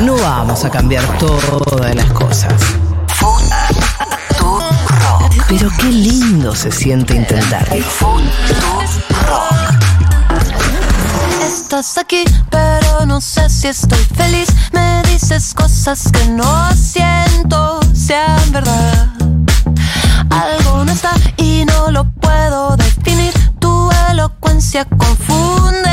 No vamos a cambiar todas las cosas. Pero qué lindo se siente intentarlo. Estás aquí, pero no sé si estoy feliz. Me dices cosas que no siento sean verdad. Algo no está y no lo puedo definir. Tu elocuencia confunde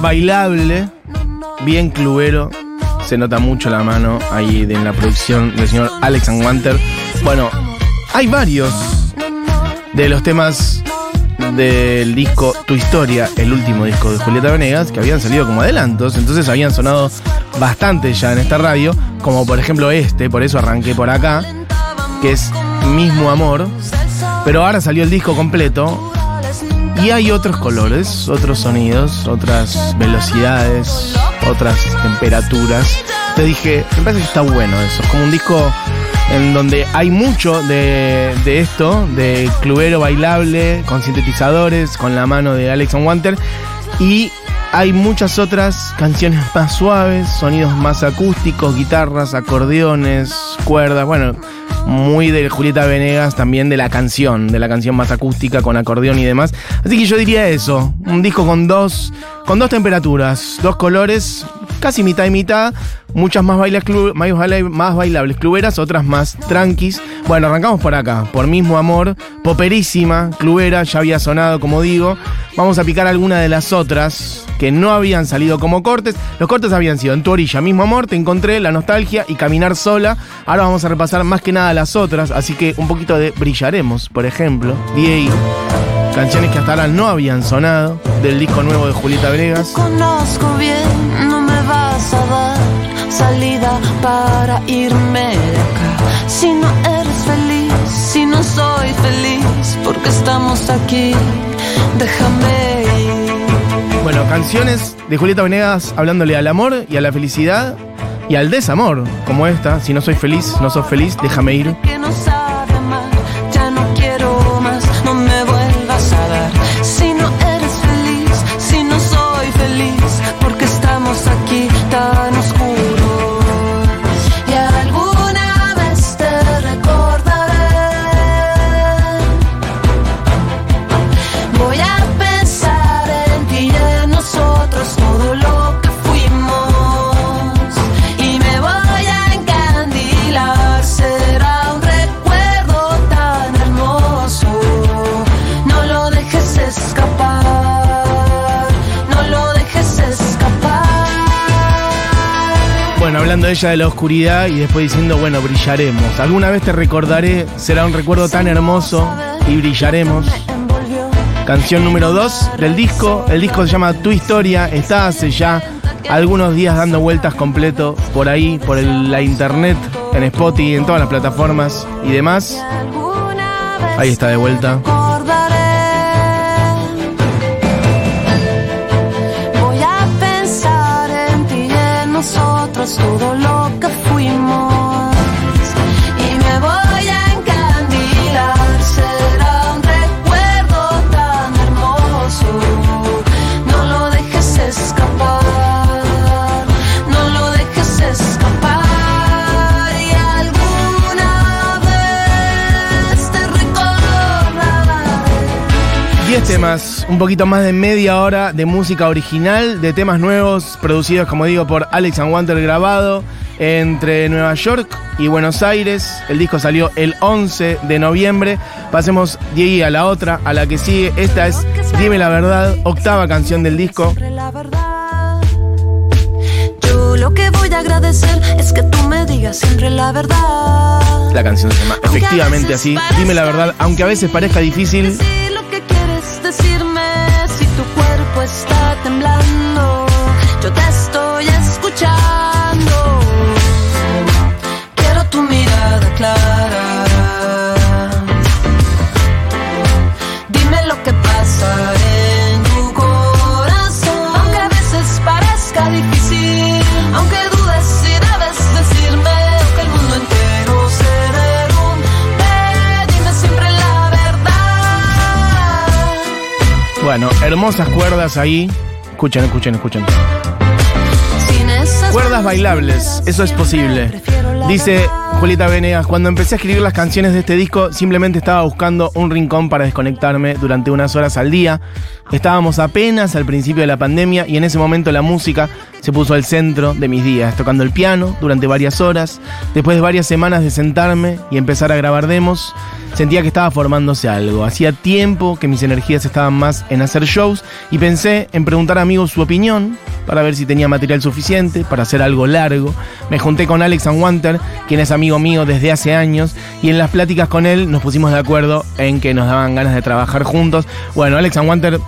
bailable, bien clubero. Se nota mucho la mano ahí de- en la producción del señor Alex and Wanter. Bueno, hay varios de los temas del disco Tu Historia, el último disco de Julieta Venegas, que habían salido como adelantos, entonces habían sonado bastante ya en esta radio, como por ejemplo este, por eso arranqué por acá, que es Mismo Amor, pero ahora salió el disco completo y hay otros colores, otros sonidos, otras velocidades, otras temperaturas. Te dije, me parece que está bueno eso. Es como un disco en donde hay mucho de, de esto, de clubero bailable, con sintetizadores, con la mano de Alex Wanter. Y hay muchas otras canciones más suaves, sonidos más acústicos, guitarras, acordeones, cuerdas, bueno, muy de Julieta Venegas, también de la canción, de la canción más acústica con acordeón y demás. Así que yo diría eso, un disco con dos, con dos temperaturas, dos colores, casi mitad y mitad, muchas más, bailas clu- más, baila- más bailables cluberas, otras más tranquis. Bueno, arrancamos por acá, por mismo amor, poperísima, clubera, ya había sonado como digo. Vamos a picar alguna de las otras que no habían salido como cortes. Los cortes habían sido En tu orilla, mismo amor, te encontré, la nostalgia y caminar sola. Ahora vamos a repasar más que nada las otras, así que un poquito de Brillaremos, por ejemplo, DA. Canciones que hasta ahora no habían sonado del disco nuevo de Julieta Venegas. Conozco bien, vas a dar salida para irme de acá. Si no eres feliz, si no soy feliz, porque estamos aquí, déjame ir. Bueno, canciones de Julieta Venegas hablándole al amor y a la felicidad y al desamor, como esta, si no soy feliz, no sos feliz, déjame ir. Que no Bueno, hablando ella de la oscuridad y después diciendo, bueno, brillaremos. Alguna vez te recordaré, será un recuerdo tan hermoso y brillaremos. Canción número 2 del disco. El disco se llama Tu Historia. Está hace ya algunos días dando vueltas completo por ahí, por la internet, en Spotify, en todas las plataformas y demás. Ahí está de vuelta. Todo lo que fuimos temas, un poquito más de media hora de música original, de temas nuevos, producidos, como digo, por Alex and Wanter grabado entre Nueva York y Buenos Aires. El disco salió el 11 de noviembre. Pasemos de ahí a la otra, a la que sigue. Esta es Dime la verdad, octava canción del disco. Yo lo que voy a agradecer es que tú me digas siempre la verdad. La canción se llama efectivamente así. Dime la verdad, aunque a veces parezca difícil. Está temblando. Yo te estoy escuchando. Quiero tu mirada clara. Bueno, hermosas cuerdas ahí. Escuchen, escuchen, escuchen. Cuerdas bailables, eso es posible. Dice. Julieta Venegas, cuando empecé a escribir las canciones de este disco, simplemente estaba buscando un rincón para desconectarme durante unas horas al día. Estábamos apenas al principio de la pandemia y en ese momento la música se puso al centro de mis días, tocando el piano durante varias horas. Después de varias semanas de sentarme y empezar a grabar demos, sentía que estaba formándose algo. Hacía tiempo que mis energías estaban más en hacer shows y pensé en preguntar a amigos su opinión para ver si tenía material suficiente para hacer algo largo. Me junté con Alex Wanter, quien es amigo mío desde hace años, y en las pláticas con él nos pusimos de acuerdo en que nos daban ganas de trabajar juntos. Bueno, Alex Wanter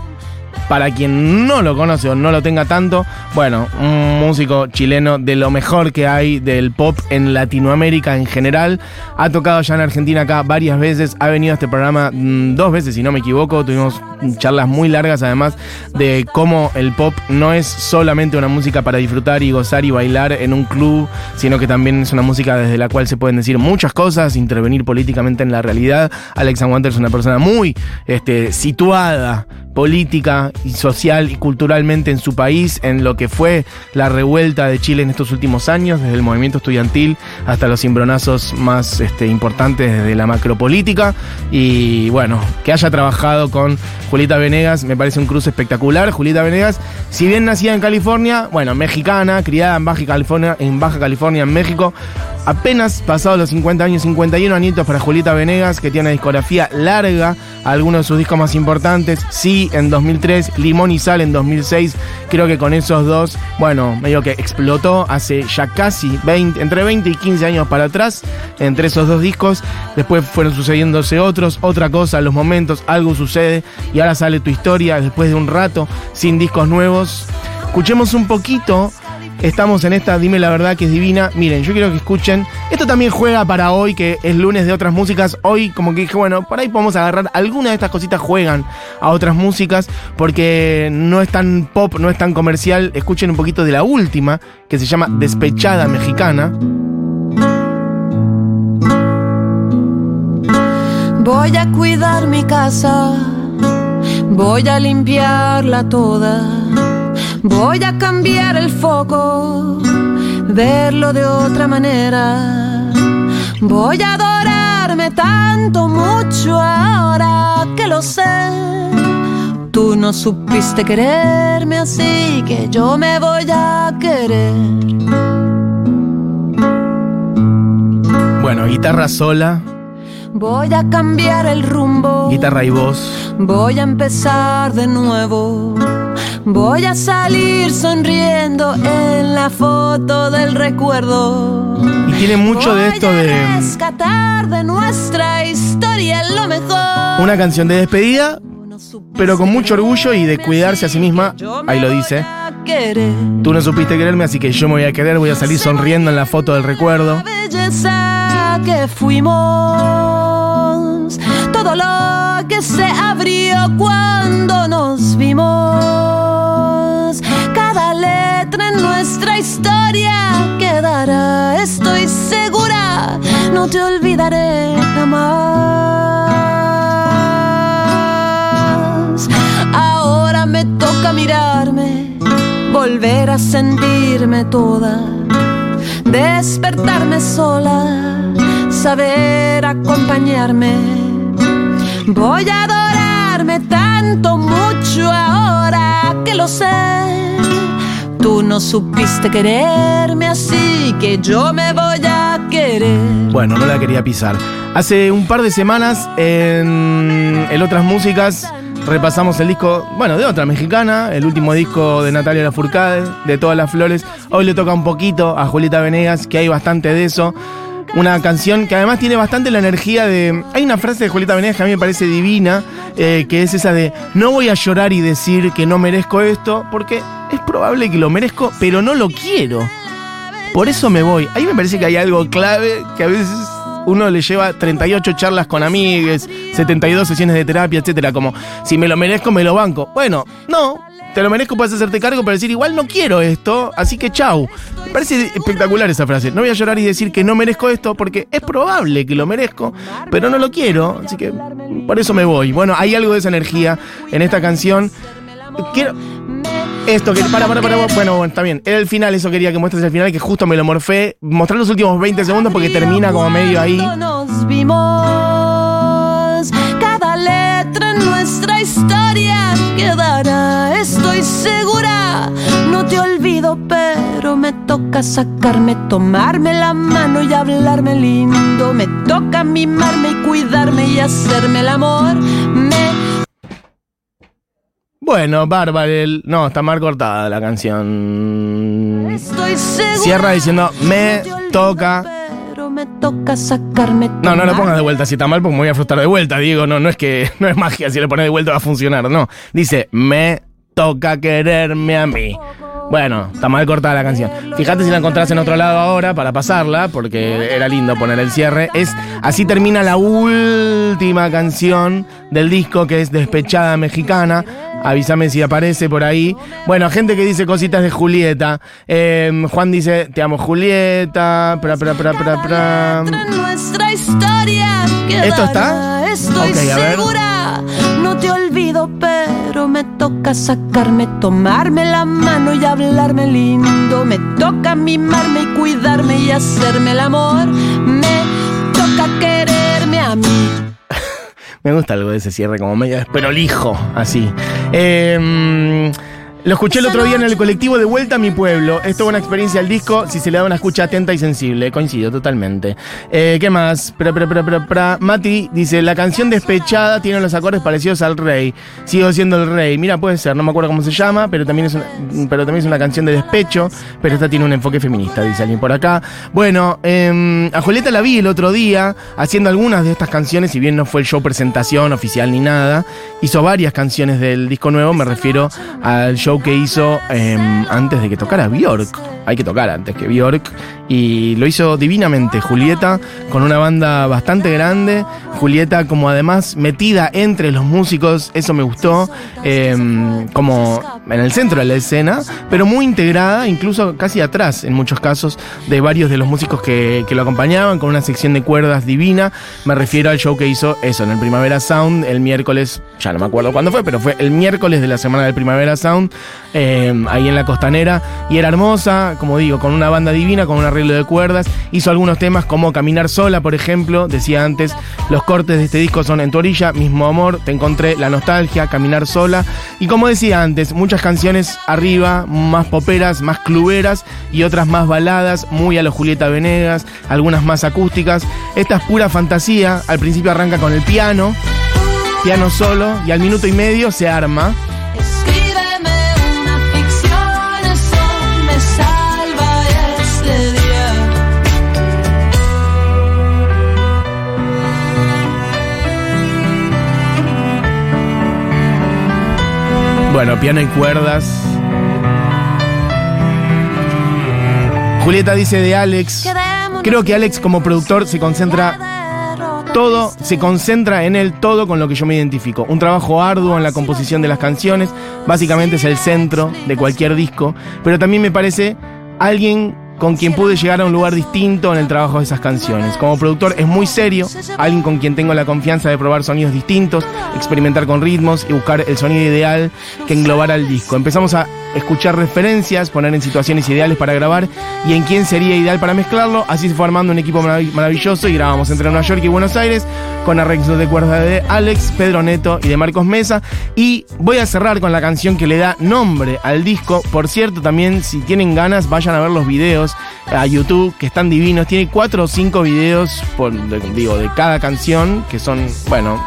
para quien no lo conoce o no lo tenga tanto, bueno, un músico chileno de lo mejor que hay del pop en Latinoamérica en general. Ha tocado ya en Argentina acá varias veces, ha venido a este programa mm, dos veces, si no me equivoco. Tuvimos charlas muy largas además de cómo el pop no es solamente una música para disfrutar y gozar y bailar en un club, sino que también es una música desde la cual se pueden decir muchas cosas, intervenir políticamente en la realidad. Alex Wanter es una persona muy este, situada política y social y culturalmente en su país, en lo que fue la revuelta de Chile en estos últimos años, desde el movimiento estudiantil hasta los cimbronazos más este, importantes desde la macropolítica. Y bueno, que haya trabajado con Julieta Venegas me parece un cruce espectacular. Julieta Venegas, si bien nacida en California, bueno, mexicana, criada en Baja California, en Baja California, en México, apenas pasados los 50 años, 51 añitos para Julieta Venegas, que tiene una discografía larga, algunos de sus discos más importantes, Sí en 2003, Limón y Sal en 2006, creo que con esos dos, bueno, medio que explotó hace ya casi 20, entre 20 y 15 años para atrás, entre esos dos discos, después fueron sucediéndose otros, otra cosa, los momentos, algo sucede, y ahora sale tu historia después de un rato, sin discos nuevos. Escuchemos un poquito Estamos en esta Dime la verdad que es divina. Miren, yo quiero que escuchen. Esto también juega para hoy, que es lunes de otras músicas. Hoy, como que dije, bueno, por ahí podemos agarrar. Algunas de estas cositas juegan a otras músicas, porque no es tan pop, no es tan comercial. Escuchen un poquito de la última, que se llama Despechada Mexicana. Voy a cuidar mi casa, voy a limpiarla toda, voy a cambiar el foco, verlo de otra manera. Voy a adorarme tanto, mucho ahora que lo sé. Tú no supiste quererme así que yo me voy a querer. Bueno, guitarra sola, Voy a cambiar el rumbo. guitarra y voz. Voy a empezar de nuevo. Voy a salir sonriendo en la foto del recuerdo. Y tiene mucho de esto a de rescatar de nuestra historia lo mejor. una canción de despedida, pero con mucho orgullo y de cuidarse a sí misma. Ahí lo dice. Tú no supiste quererme, así que yo me voy a querer, voy a salir sonriendo en la foto del recuerdo. La que fuimos, todo lo que se abrió cuando nos vimos. Cada letra en nuestra historia quedará, estoy segura, no te olvidaré jamás. Ahora me toca mirarme, volver a sentirme toda despertarme sola, saber acompañarme. Voy a adorarme tal siento mucho ahora que lo sé. Tú no supiste quererme así que yo me voy a querer. Bueno, no la quería pisar. Hace un par de semanas en, en otras músicas repasamos el disco, bueno, de otra mexicana, el último disco de Natalia Lafourcade, de Todas las Flores. Hoy le toca un poquito a Julieta Venegas, que hay bastante de eso. Una canción que además tiene bastante la energía de... Hay una frase de Julieta Venegas que a mí me parece divina, eh, que es esa de, no voy a llorar y decir que no merezco esto, porque es probable que lo merezco, pero no lo quiero. Por eso me voy. Ahí me parece que hay algo clave que a veces uno le lleva 38 charlas con amigues, 72 sesiones de terapia, etcétera. Como, si me lo merezco, me lo banco. Bueno, no, te lo merezco, puedes hacerte cargo para decir, igual no quiero esto, así que chau. Me parece espectacular esa frase. No voy a llorar y decir que no merezco esto, porque es probable que lo merezco, pero no lo quiero, así que por eso me voy. Bueno, hay algo de esa energía en esta canción. Quiero. Esto que. Para, para, para. Bueno, bueno, está bien. Era el final, eso quería que muestres el final, que justo me lo morfé. Mostrar los últimos 20 segundos porque termina como medio ahí. Nos vimos. Letra en nuestra historia quedará, estoy segura. No te olvido, pero me toca sacarme, tomarme la mano y hablarme lindo. Me toca mimarme y cuidarme y hacerme el amor. Me Bueno, Bárbara. No, está mal cortada la canción. estoy segura. Cierra diciendo, me toca. Toca sacarme. No, no lo pongas de vuelta. Si está mal, pues me voy a frustrar de vuelta. Digo, no, no es que no es magia. Si le pones de vuelta va a funcionar. No. Dice, me toca quererme a mí. Bueno, está mal cortada la canción. Fíjate si la encontrás en otro lado ahora para pasarla, porque era lindo poner el cierre. Es así termina la última canción del disco que es Despechada Mexicana. Avísame si aparece por ahí. Bueno, gente que dice cositas de Julieta. Eh, Juan dice, te amo Julieta. Pra, pra, pra, pra, pra. ¿Esto está? Estoy Ok, a ver. segura. No te olvido, pero me toca sacarme, tomarme la mano y hablarme lindo. Me toca mimarme y cuidarme y hacerme el amor. Me Me gusta algo de ese cierre, como medio desprolijo, así. Eh, lo escuché el otro día en el colectivo de vuelta a mi pueblo. Es toda una experiencia al disco si se le da una escucha atenta y sensible. Coincido totalmente. Eh, ¿Qué más? Pra, pra, pra, pra, pra. Mati dice: La canción despechada tiene los acordes parecidos al rey. Sigo siendo el rey. Mira, puede ser, no me acuerdo cómo se llama, pero también es una, pero también es una canción de despecho. Pero esta tiene un enfoque feminista, dice alguien por acá. Bueno, eh, a Julieta la vi el otro día haciendo algunas de estas canciones, si bien no fue el show presentación oficial ni nada. Hizo varias canciones del disco nuevo, me refiero al show que hizo eh, antes de que tocara Bjork. Hay que tocar antes que Bjork. Y lo hizo divinamente Julieta, con una banda bastante grande. Julieta como además metida entre los músicos, eso me gustó. eh, como en el centro de la escena, pero muy integrada, incluso casi atrás en muchos casos, de varios de los músicos que lo acompañaban, con una sección de cuerdas divina. Me refiero al show que hizo eso en el Primavera Sound el miércoles, ya no me acuerdo cuándo fue, pero fue el miércoles de la semana del Primavera Sound, eh, ahí en la costanera. Y era hermosa, como digo, con una banda divina, con un arreglo de cuerdas. Hizo algunos temas como Caminar Sola, por ejemplo. Decía antes, los cortes de este disco son En tu orilla, Mismo Amor, Te encontré, La Nostalgia, Caminar Sola. Y como decía antes, muchas canciones arriba, más poperas, más cluberas y otras más baladas, muy a los Julieta Venegas, algunas más acústicas. Esta es pura fantasía. Al principio arranca con el piano, piano solo, y al minuto y medio se arma. Bueno, piano y cuerdas. Julieta dice de Alex. Creo que Alex como productor se concentra todo, se concentra en él todo con lo que yo me identifico. Un trabajo arduo en la composición de las canciones, básicamente es el centro de cualquier disco, pero también me parece alguien con quien pude llegar a un lugar distinto en el trabajo de esas canciones. Como productor es muy serio, alguien con quien tengo la confianza de probar sonidos distintos, experimentar con ritmos y buscar el sonido ideal que englobara el disco. Empezamos a escuchar referencias, poner en situaciones ideales para grabar y en quién sería ideal para mezclarlo. Así se fue armando un equipo marav- maravilloso y grabamos entre Nueva York y Buenos Aires con arreglos de cuerda de Alex, Pedro Neto y de Marcos Mesa. Y voy a cerrar con la canción que le da nombre al disco. Por cierto, también si tienen ganas, vayan a ver los videos a YouTube, que están divinos. Tiene cuatro o cinco videos, por, de- digo, de cada canción, que son, bueno,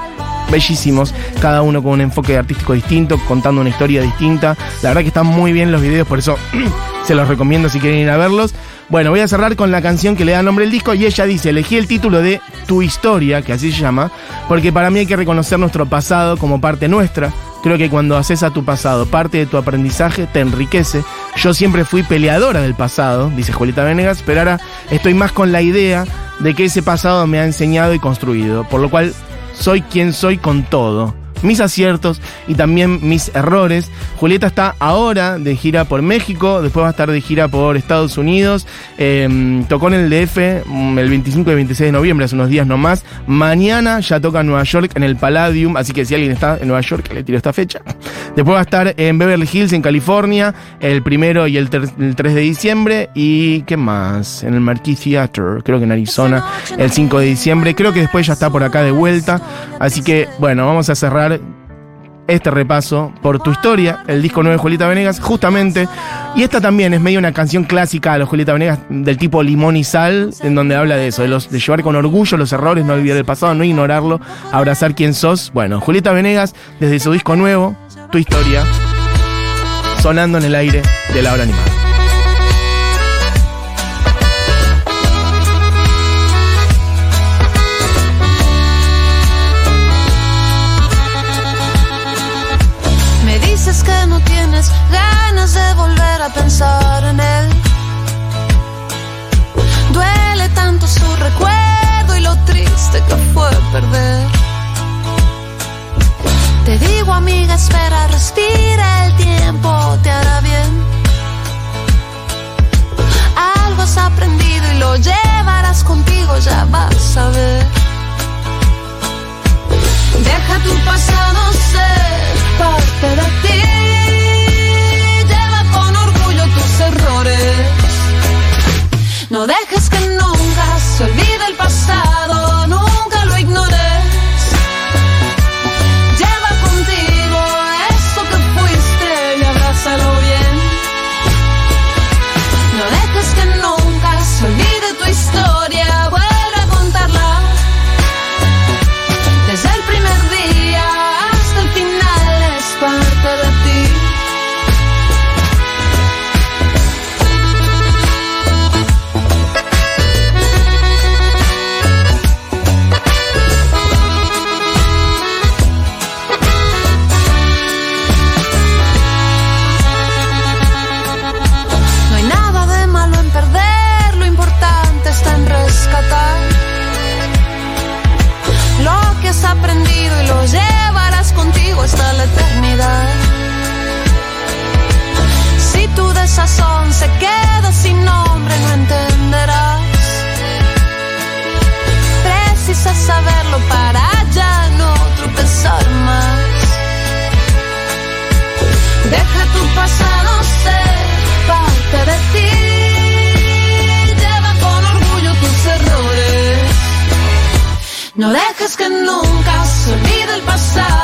bellísimos, cada uno con un enfoque artístico distinto, contando una historia distinta. La verdad que están muy bien los videos, por eso se los recomiendo si quieren ir a verlos. Bueno, voy a cerrar con la canción que le da nombre al disco y ella dice, elegí el título de Tu historia, que así se llama, porque para mí hay que reconocer nuestro pasado como parte nuestra. Creo que cuando haces a tu pasado parte de tu aprendizaje, te enriquece. Yo siempre fui peleadora del pasado, dice Julieta Venegas, pero ahora estoy más con la idea de que ese pasado me ha enseñado y construido, por lo cual soy quien soy con todo. Mis aciertos y también mis errores. Julieta está ahora de gira por México, después va a estar de gira por Estados Unidos. Eh, tocó en el DF mm, el 25 y 26 de noviembre, hace unos días nomás. Mañana ya toca en Nueva York en el Palladium, así que si alguien está en Nueva York, le tiro esta fecha. Después va a estar en Beverly Hills, en California, el primero y el, el 3 de diciembre. ¿Y qué más? En el Marquis Theater, creo que en Arizona, el 5 de diciembre. Creo que después ya está por acá de vuelta. Así que, bueno, vamos a cerrar este repaso por tu historia, el disco nuevo de Julieta Venegas, justamente. Y esta también es medio una canción clásica los Julieta Venegas del tipo limón y sal, en donde habla de eso, de, de llevar con orgullo los errores, no olvidar el pasado, no ignorarlo, abrazar quién sos. Bueno, Julieta Venegas, desde su disco nuevo, tu historia, sonando en el aire de la hora animada. Ganas de volver a pensar en él. Duele tanto su recuerdo y lo triste que fue perder. Te digo, amiga, espera, respira, el tiempo te hará bien. Algo has aprendido y lo llevarás contigo, ya vas a ver. Deja tu pasado ser parte de ti. Se olvide el pasado, más. Deja tu pasado ser parte de ti. Lleva con orgullo tus errores. No dejes que nunca se olvide el pasado,